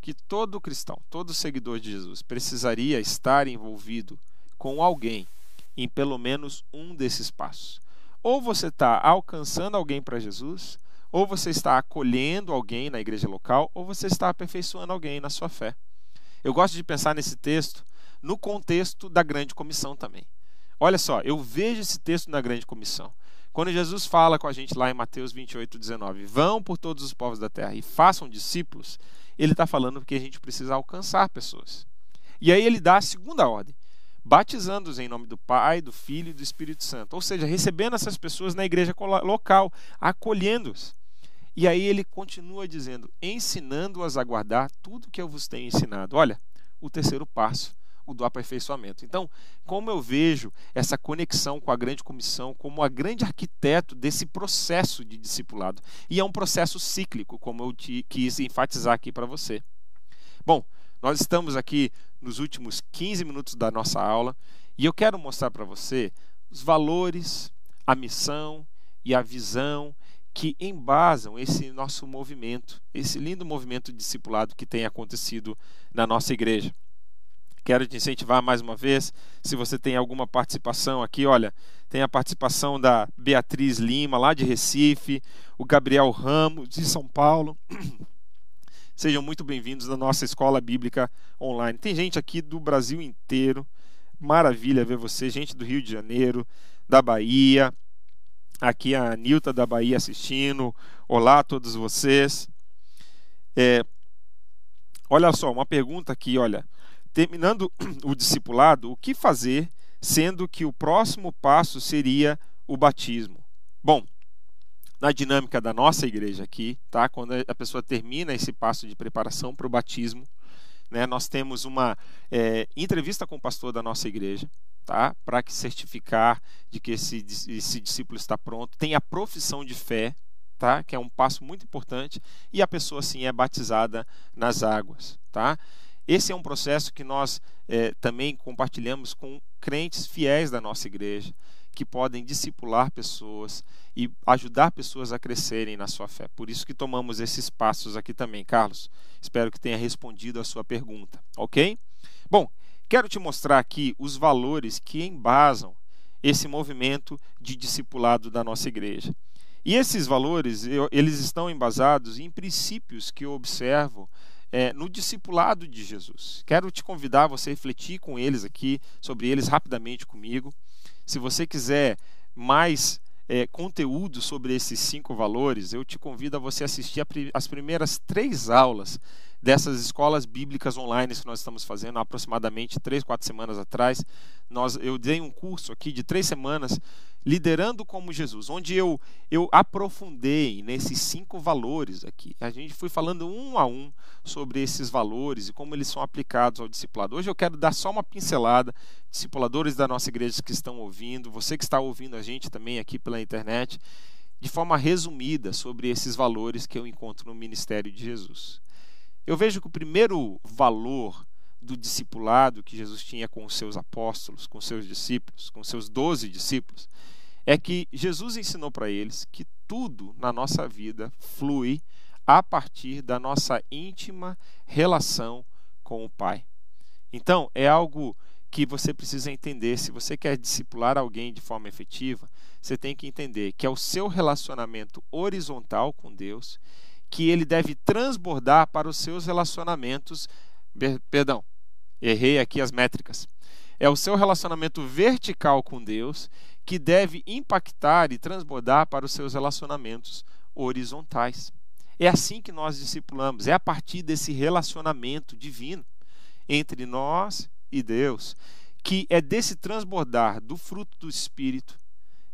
que todo cristão, todo seguidor de Jesus precisaria estar envolvido com alguém em pelo menos um desses passos. Ou você está alcançando alguém para Jesus, ou você está acolhendo alguém na igreja local, ou você está aperfeiçoando alguém na sua fé. Eu gosto de pensar nesse texto no contexto da grande comissão também. Olha só, eu vejo esse texto na grande comissão. Quando Jesus fala com a gente lá em Mateus 28, 19, vão por todos os povos da terra e façam discípulos, ele está falando que a gente precisa alcançar pessoas. E aí ele dá a segunda ordem batizando-os em nome do Pai, do Filho e do Espírito Santo. Ou seja, recebendo essas pessoas na igreja local, acolhendo-os. E aí ele continua dizendo: ensinando-as a guardar tudo que eu vos tenho ensinado. Olha, o terceiro passo, o do aperfeiçoamento. Então, como eu vejo essa conexão com a grande comissão como a grande arquiteto desse processo de discipulado? E é um processo cíclico, como eu te, quis enfatizar aqui para você. Bom, nós estamos aqui nos últimos 15 minutos da nossa aula e eu quero mostrar para você os valores, a missão e a visão que embasam esse nosso movimento, esse lindo movimento discipulado que tem acontecido na nossa igreja. Quero te incentivar mais uma vez, se você tem alguma participação aqui, olha, tem a participação da Beatriz Lima, lá de Recife, o Gabriel Ramos, de São Paulo, Sejam muito bem-vindos à nossa escola bíblica online. Tem gente aqui do Brasil inteiro. Maravilha ver você, gente do Rio de Janeiro, da Bahia. Aqui a Nilta da Bahia assistindo. Olá a todos vocês. É, olha só, uma pergunta aqui, olha. Terminando o discipulado, o que fazer, sendo que o próximo passo seria o batismo? Bom, na dinâmica da nossa igreja aqui, tá? Quando a pessoa termina esse passo de preparação para o batismo, né? Nós temos uma é, entrevista com o pastor da nossa igreja, tá? Para que certificar de que esse, esse discípulo está pronto. Tem a profissão de fé, tá? Que é um passo muito importante e a pessoa sim é batizada nas águas, tá? Esse é um processo que nós é, também compartilhamos com crentes fiéis da nossa igreja que podem discipular pessoas e ajudar pessoas a crescerem na sua fé. Por isso que tomamos esses passos aqui também, Carlos. Espero que tenha respondido a sua pergunta, ok? Bom, quero te mostrar aqui os valores que embasam esse movimento de discipulado da nossa igreja. E esses valores, eu, eles estão embasados em princípios que eu observo é, no discipulado de Jesus. Quero te convidar a você refletir com eles aqui, sobre eles rapidamente comigo. Se você quiser mais é, conteúdo sobre esses cinco valores, eu te convido a você assistir as primeiras três aulas dessas escolas bíblicas online que nós estamos fazendo, há aproximadamente três, quatro semanas atrás. Nós, eu dei um curso aqui de três semanas, liderando como Jesus, onde eu, eu aprofundei nesses cinco valores aqui. A gente foi falando um a um sobre esses valores e como eles são aplicados ao discipulado. Hoje eu quero dar só uma pincelada, discipuladores da nossa igreja que estão ouvindo, você que está ouvindo a gente também aqui pela internet, de forma resumida sobre esses valores que eu encontro no ministério de Jesus. Eu vejo que o primeiro valor do discipulado que Jesus tinha com os seus apóstolos, com seus discípulos, com seus doze discípulos, é que Jesus ensinou para eles que tudo na nossa vida flui a partir da nossa íntima relação com o Pai. Então, é algo que você precisa entender. Se você quer discipular alguém de forma efetiva, você tem que entender que é o seu relacionamento horizontal com Deus que ele deve transbordar para os seus relacionamentos. Perdão, errei aqui as métricas. É o seu relacionamento vertical com Deus que deve impactar e transbordar para os seus relacionamentos horizontais. É assim que nós discipulamos, é a partir desse relacionamento divino entre nós e Deus, que é desse transbordar do fruto do Espírito,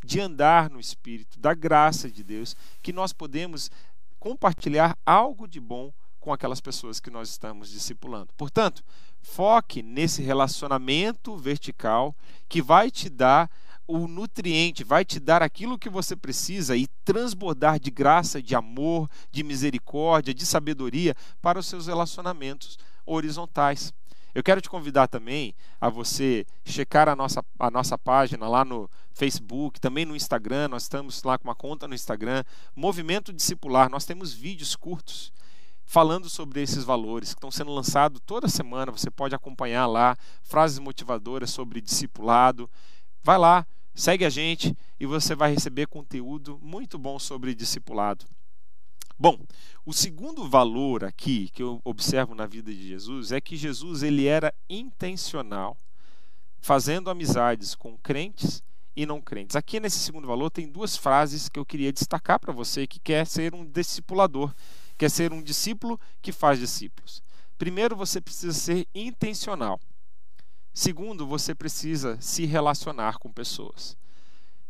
de andar no Espírito, da graça de Deus, que nós podemos compartilhar algo de bom com aquelas pessoas que nós estamos discipulando. Portanto, foque nesse relacionamento vertical que vai te dar o nutriente, vai te dar aquilo que você precisa e transbordar de graça, de amor, de misericórdia, de sabedoria para os seus relacionamentos horizontais. Eu quero te convidar também a você checar a nossa, a nossa página lá no Facebook, também no Instagram. Nós estamos lá com uma conta no Instagram, Movimento Discipular. Nós temos vídeos curtos falando sobre esses valores que estão sendo lançados toda semana. Você pode acompanhar lá frases motivadoras sobre discipulado. Vai lá, segue a gente e você vai receber conteúdo muito bom sobre discipulado. Bom, o segundo valor aqui que eu observo na vida de Jesus é que Jesus ele era intencional, fazendo amizades com crentes e não crentes. Aqui nesse segundo valor tem duas frases que eu queria destacar para você que quer ser um discipulador, quer ser um discípulo que faz discípulos. Primeiro, você precisa ser intencional. Segundo, você precisa se relacionar com pessoas.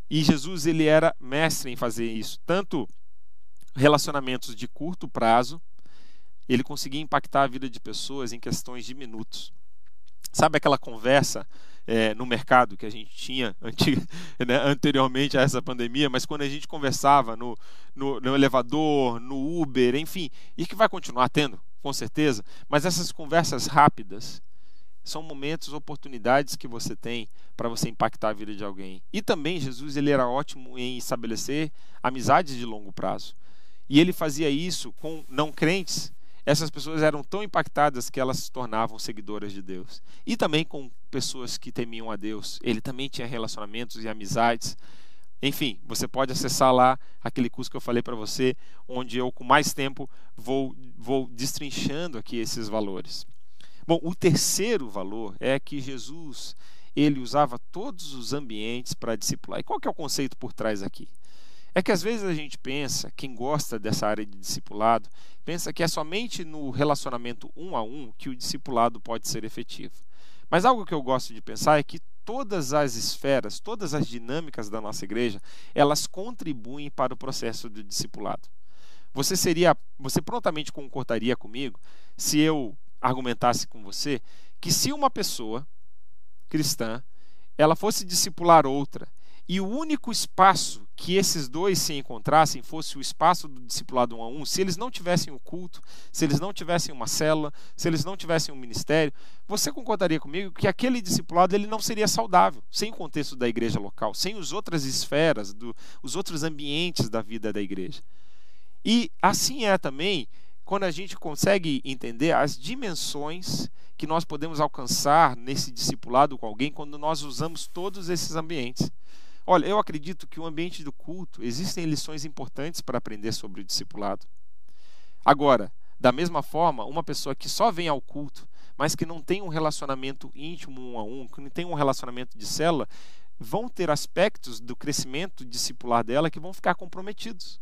E Jesus ele era mestre em fazer isso, tanto relacionamentos de curto prazo, ele conseguia impactar a vida de pessoas em questões de minutos. Sabe aquela conversa é, no mercado que a gente tinha né, anteriormente a essa pandemia, mas quando a gente conversava no, no, no elevador, no Uber, enfim, e que vai continuar tendo, com certeza, mas essas conversas rápidas são momentos, oportunidades que você tem para você impactar a vida de alguém. E também Jesus ele era ótimo em estabelecer amizades de longo prazo e ele fazia isso com não crentes, essas pessoas eram tão impactadas que elas se tornavam seguidoras de Deus. E também com pessoas que temiam a Deus. Ele também tinha relacionamentos e amizades. Enfim, você pode acessar lá aquele curso que eu falei para você, onde eu com mais tempo vou, vou destrinchando aqui esses valores. Bom, o terceiro valor é que Jesus ele usava todos os ambientes para discipular. E qual que é o conceito por trás aqui? É que às vezes a gente pensa, quem gosta dessa área de discipulado, pensa que é somente no relacionamento um a um que o discipulado pode ser efetivo. Mas algo que eu gosto de pensar é que todas as esferas, todas as dinâmicas da nossa igreja, elas contribuem para o processo do discipulado. Você seria, você prontamente concordaria comigo se eu argumentasse com você que se uma pessoa cristã, ela fosse discipular outra e o único espaço que esses dois se encontrassem fosse o espaço do discipulado um a um, se eles não tivessem o culto, se eles não tivessem uma célula, se eles não tivessem um ministério, você concordaria comigo que aquele discipulado ele não seria saudável, sem o contexto da igreja local, sem as outras esferas, do, os outros ambientes da vida da igreja. E assim é também quando a gente consegue entender as dimensões que nós podemos alcançar nesse discipulado com alguém quando nós usamos todos esses ambientes. Olha, eu acredito que o ambiente do culto existem lições importantes para aprender sobre o discipulado. Agora, da mesma forma, uma pessoa que só vem ao culto, mas que não tem um relacionamento íntimo um a um, que não tem um relacionamento de célula, vão ter aspectos do crescimento discipular dela que vão ficar comprometidos.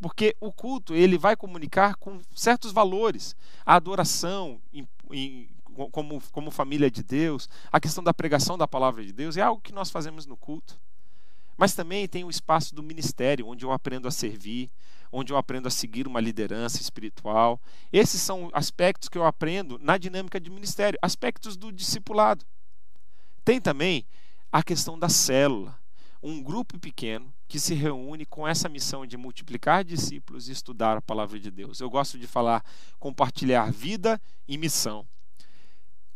Porque o culto ele vai comunicar com certos valores, a adoração em, em, como, como família de Deus, a questão da pregação da palavra de Deus é algo que nós fazemos no culto. Mas também tem o espaço do ministério, onde eu aprendo a servir, onde eu aprendo a seguir uma liderança espiritual. Esses são aspectos que eu aprendo na dinâmica de ministério, aspectos do discipulado. Tem também a questão da célula, um grupo pequeno que se reúne com essa missão de multiplicar discípulos e estudar a palavra de Deus. Eu gosto de falar compartilhar vida e missão.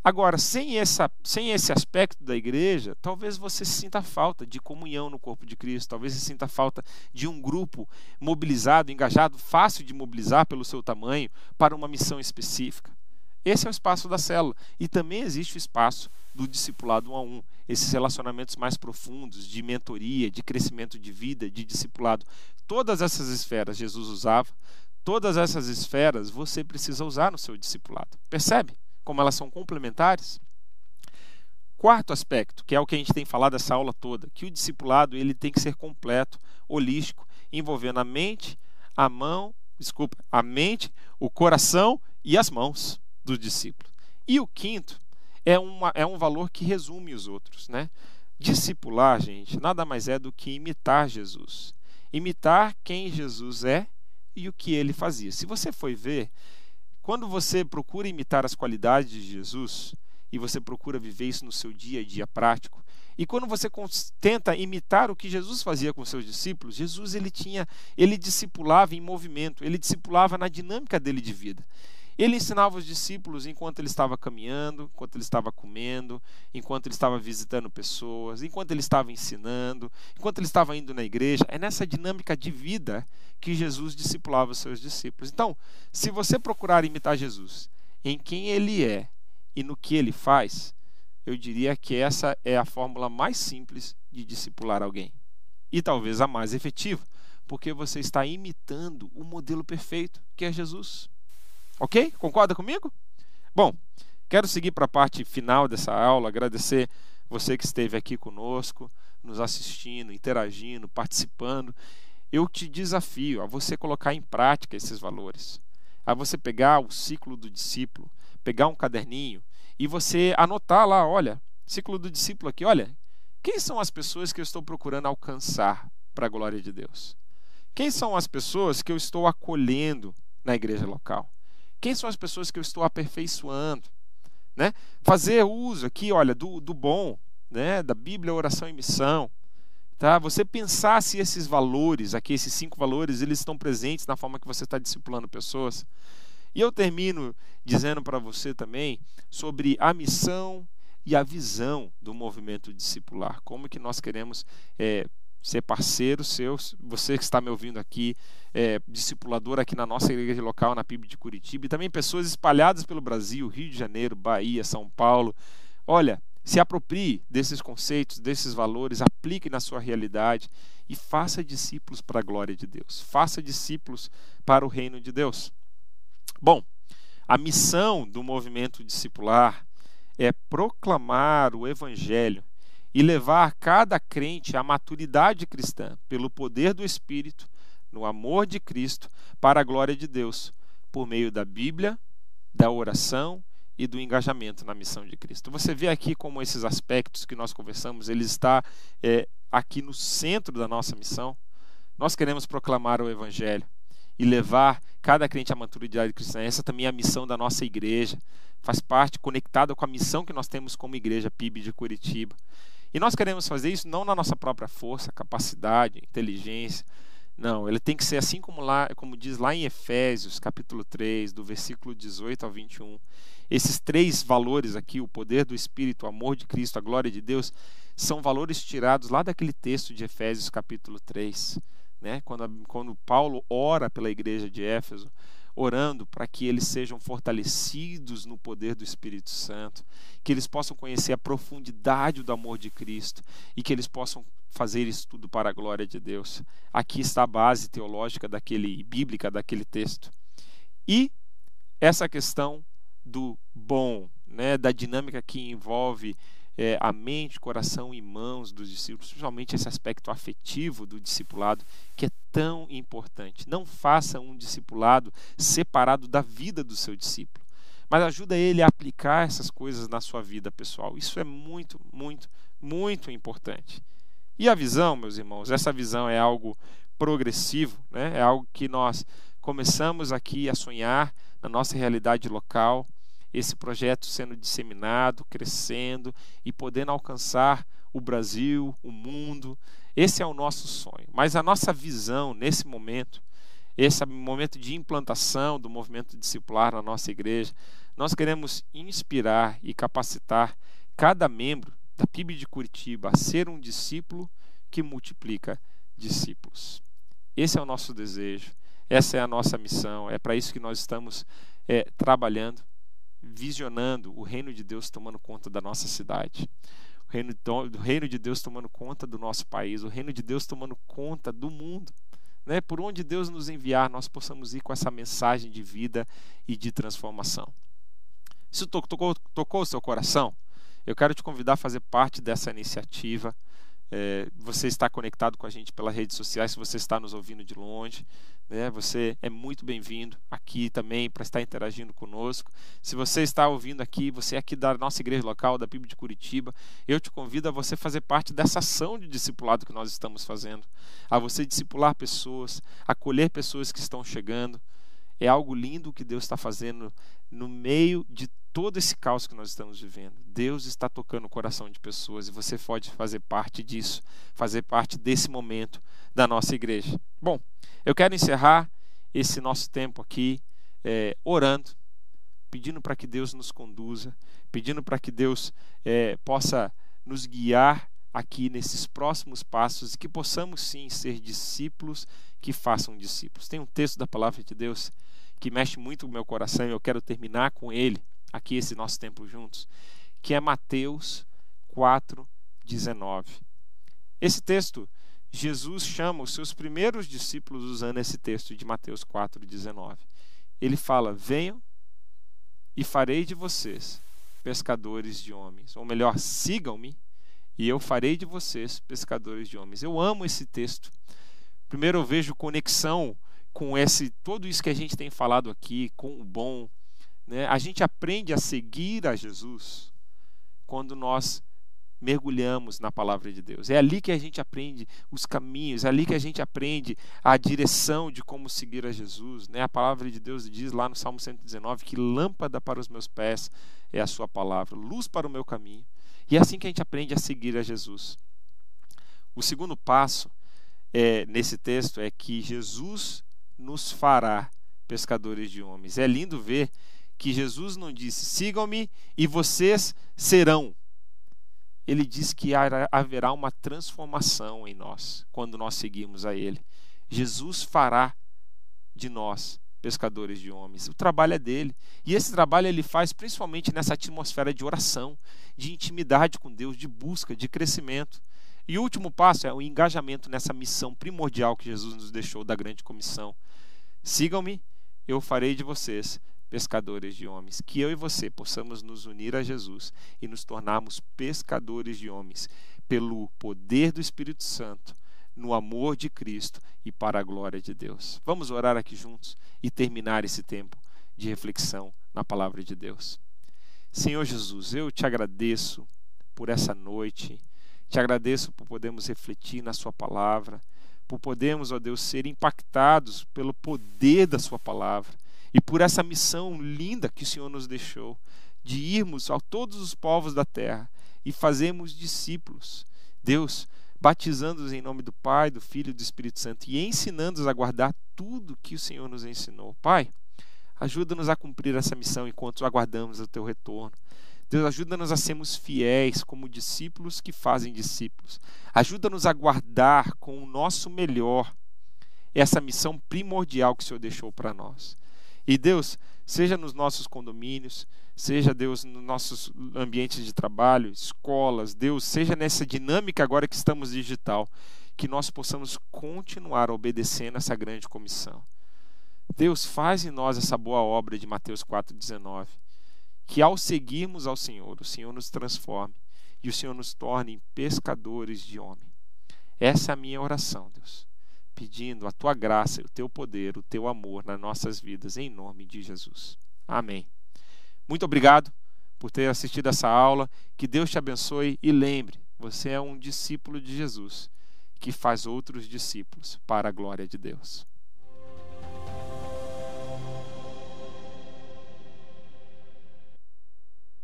Agora, sem, essa, sem esse aspecto da igreja, talvez você sinta falta de comunhão no corpo de Cristo, talvez você sinta falta de um grupo mobilizado, engajado, fácil de mobilizar pelo seu tamanho para uma missão específica. Esse é o espaço da célula. E também existe o espaço do discipulado um a um, esses relacionamentos mais profundos de mentoria, de crescimento de vida, de discipulado. Todas essas esferas Jesus usava, todas essas esferas você precisa usar no seu discipulado. Percebe? Como elas são complementares. Quarto aspecto, que é o que a gente tem falado essa aula toda, que o discipulado ele tem que ser completo, holístico, envolvendo a mente, a mão, desculpa, a mente, o coração e as mãos do discípulo. E o quinto é, uma, é um valor que resume os outros, né? Discipular, gente, nada mais é do que imitar Jesus. Imitar quem Jesus é e o que ele fazia. Se você for ver, quando você procura imitar as qualidades de Jesus e você procura viver isso no seu dia a dia prático, e quando você tenta imitar o que Jesus fazia com seus discípulos, Jesus ele tinha, ele discipulava em movimento, ele discipulava na dinâmica dele de vida. Ele ensinava os discípulos enquanto ele estava caminhando, enquanto ele estava comendo, enquanto ele estava visitando pessoas, enquanto ele estava ensinando, enquanto ele estava indo na igreja. É nessa dinâmica de vida que Jesus discipulava os seus discípulos. Então, se você procurar imitar Jesus em quem ele é e no que ele faz, eu diria que essa é a fórmula mais simples de discipular alguém. E talvez a mais efetiva, porque você está imitando o modelo perfeito que é Jesus. Ok? Concorda comigo? Bom, quero seguir para a parte final dessa aula, agradecer você que esteve aqui conosco, nos assistindo, interagindo, participando. Eu te desafio a você colocar em prática esses valores, a você pegar o ciclo do discípulo, pegar um caderninho e você anotar lá, olha, ciclo do discípulo aqui, olha, quem são as pessoas que eu estou procurando alcançar para a glória de Deus? Quem são as pessoas que eu estou acolhendo na igreja local? Quem são as pessoas que eu estou aperfeiçoando? Né? Fazer uso aqui, olha, do, do bom, né? da Bíblia, oração e missão. Tá? Você pensar se esses valores, aqui esses cinco valores, eles estão presentes na forma que você está discipulando pessoas. E eu termino dizendo para você também sobre a missão e a visão do movimento discipular. Como que nós queremos é, ser parceiro seu, você que está me ouvindo aqui, é, discipulador aqui na nossa igreja local, na PIB de Curitiba, e também pessoas espalhadas pelo Brasil, Rio de Janeiro, Bahia, São Paulo. Olha, se aproprie desses conceitos, desses valores, aplique na sua realidade e faça discípulos para a glória de Deus. Faça discípulos para o reino de Deus. Bom, a missão do movimento discipular é proclamar o evangelho e levar cada crente à maturidade cristã pelo poder do Espírito, no amor de Cristo, para a glória de Deus, por meio da Bíblia, da oração e do engajamento na missão de Cristo. Você vê aqui como esses aspectos que nós conversamos, ele está é, aqui no centro da nossa missão. Nós queremos proclamar o Evangelho e levar cada crente à maturidade cristã. Essa também é a missão da nossa igreja. Faz parte, conectada com a missão que nós temos como igreja PIB de Curitiba. E nós queremos fazer isso não na nossa própria força, capacidade, inteligência. Não, ele tem que ser assim como lá, como diz lá em Efésios, capítulo 3, do versículo 18 ao 21. Esses três valores aqui, o poder do Espírito, o amor de Cristo, a glória de Deus, são valores tirados lá daquele texto de Efésios, capítulo 3. Né? Quando, quando Paulo ora pela igreja de Éfeso, orando para que eles sejam fortalecidos no poder do Espírito Santo, que eles possam conhecer a profundidade do amor de Cristo e que eles possam fazer isso tudo para a glória de Deus. Aqui está a base teológica daquele bíblica daquele texto. E essa questão do bom, né, da dinâmica que envolve é, a mente, coração e mãos dos discípulos, principalmente esse aspecto afetivo do discipulado, que é tão importante. Não faça um discipulado separado da vida do seu discípulo, mas ajuda ele a aplicar essas coisas na sua vida pessoal. Isso é muito, muito, muito importante. E a visão, meus irmãos, essa visão é algo progressivo, né? é algo que nós começamos aqui a sonhar na nossa realidade local esse projeto sendo disseminado, crescendo e podendo alcançar o Brasil, o mundo. Esse é o nosso sonho. Mas a nossa visão nesse momento, esse momento de implantação do movimento discipular na nossa igreja, nós queremos inspirar e capacitar cada membro da PIB de Curitiba a ser um discípulo que multiplica discípulos. Esse é o nosso desejo, essa é a nossa missão, é para isso que nós estamos é, trabalhando visionando o reino de Deus tomando conta da nossa cidade, o reino, do reino de Deus tomando conta do nosso país, o reino de Deus tomando conta do mundo. Né? Por onde Deus nos enviar, nós possamos ir com essa mensagem de vida e de transformação. Isso tocou, tocou o seu coração? Eu quero te convidar a fazer parte dessa iniciativa. É, você está conectado com a gente pelas redes sociais, se você está nos ouvindo de longe, né, você é muito bem-vindo aqui também para estar interagindo conosco. Se você está ouvindo aqui, você é aqui da nossa igreja local, da PIB de Curitiba, eu te convido a você fazer parte dessa ação de discipulado que nós estamos fazendo, a você discipular pessoas, acolher pessoas que estão chegando. É algo lindo que Deus está fazendo no meio de todo esse caos que nós estamos vivendo. Deus está tocando o coração de pessoas e você pode fazer parte disso, fazer parte desse momento da nossa igreja. Bom, eu quero encerrar esse nosso tempo aqui é, orando, pedindo para que Deus nos conduza, pedindo para que Deus é, possa nos guiar aqui nesses próximos passos e que possamos sim ser discípulos que façam discípulos. Tem um texto da palavra de Deus que mexe muito o meu coração e eu quero terminar com ele aqui esse nosso tempo juntos, que é Mateus 4:19. Esse texto Jesus chama os seus primeiros discípulos usando esse texto de Mateus 4:19. Ele fala: "Venham e farei de vocês pescadores de homens", ou melhor, sigam-me e eu farei de vocês pescadores de homens. Eu amo esse texto. Primeiro eu vejo conexão com esse todo isso que a gente tem falado aqui, com o bom, né? A gente aprende a seguir a Jesus quando nós mergulhamos na palavra de Deus. É ali que a gente aprende os caminhos, é ali que a gente aprende a direção de como seguir a Jesus. Né? A palavra de Deus diz lá no Salmo 119 que lâmpada para os meus pés é a sua palavra, luz para o meu caminho. E é assim que a gente aprende a seguir a Jesus. O segundo passo é, nesse texto é que Jesus nos fará pescadores de homens. É lindo ver que Jesus não disse: sigam-me e vocês serão. Ele diz que haverá uma transformação em nós quando nós seguimos a Ele. Jesus fará de nós pescadores de homens. O trabalho é dele. E esse trabalho ele faz principalmente nessa atmosfera de oração, de intimidade com Deus, de busca, de crescimento. E o último passo é o engajamento nessa missão primordial que Jesus nos deixou da grande comissão. Sigam-me, eu farei de vocês pescadores de homens. Que eu e você possamos nos unir a Jesus e nos tornarmos pescadores de homens pelo poder do Espírito Santo, no amor de Cristo e para a glória de Deus. Vamos orar aqui juntos e terminar esse tempo de reflexão na palavra de Deus. Senhor Jesus, eu te agradeço por essa noite, te agradeço por podermos refletir na Sua palavra, por podermos, ó Deus, ser impactados pelo poder da Sua palavra e por essa missão linda que o Senhor nos deixou de irmos a todos os povos da terra e fazermos discípulos. Deus, batizando-os em nome do Pai, do Filho e do Espírito Santo e ensinando-os a guardar tudo que o Senhor nos ensinou. Pai, ajuda-nos a cumprir essa missão enquanto aguardamos o teu retorno. Deus, ajuda-nos a sermos fiéis como discípulos que fazem discípulos. Ajuda-nos a guardar com o nosso melhor essa missão primordial que o Senhor deixou para nós. E Deus, seja nos nossos condomínios, seja Deus nos nossos ambientes de trabalho, escolas, Deus, seja nessa dinâmica agora que estamos digital, que nós possamos continuar obedecendo essa grande comissão. Deus faz em nós essa boa obra de Mateus 4,19. Que ao seguirmos ao Senhor, o Senhor nos transforme e o Senhor nos torne pescadores de homem. Essa é a minha oração, Deus, pedindo a tua graça, o teu poder, o teu amor nas nossas vidas, em nome de Jesus. Amém. Muito obrigado por ter assistido essa aula. Que Deus te abençoe e lembre, você é um discípulo de Jesus que faz outros discípulos para a glória de Deus.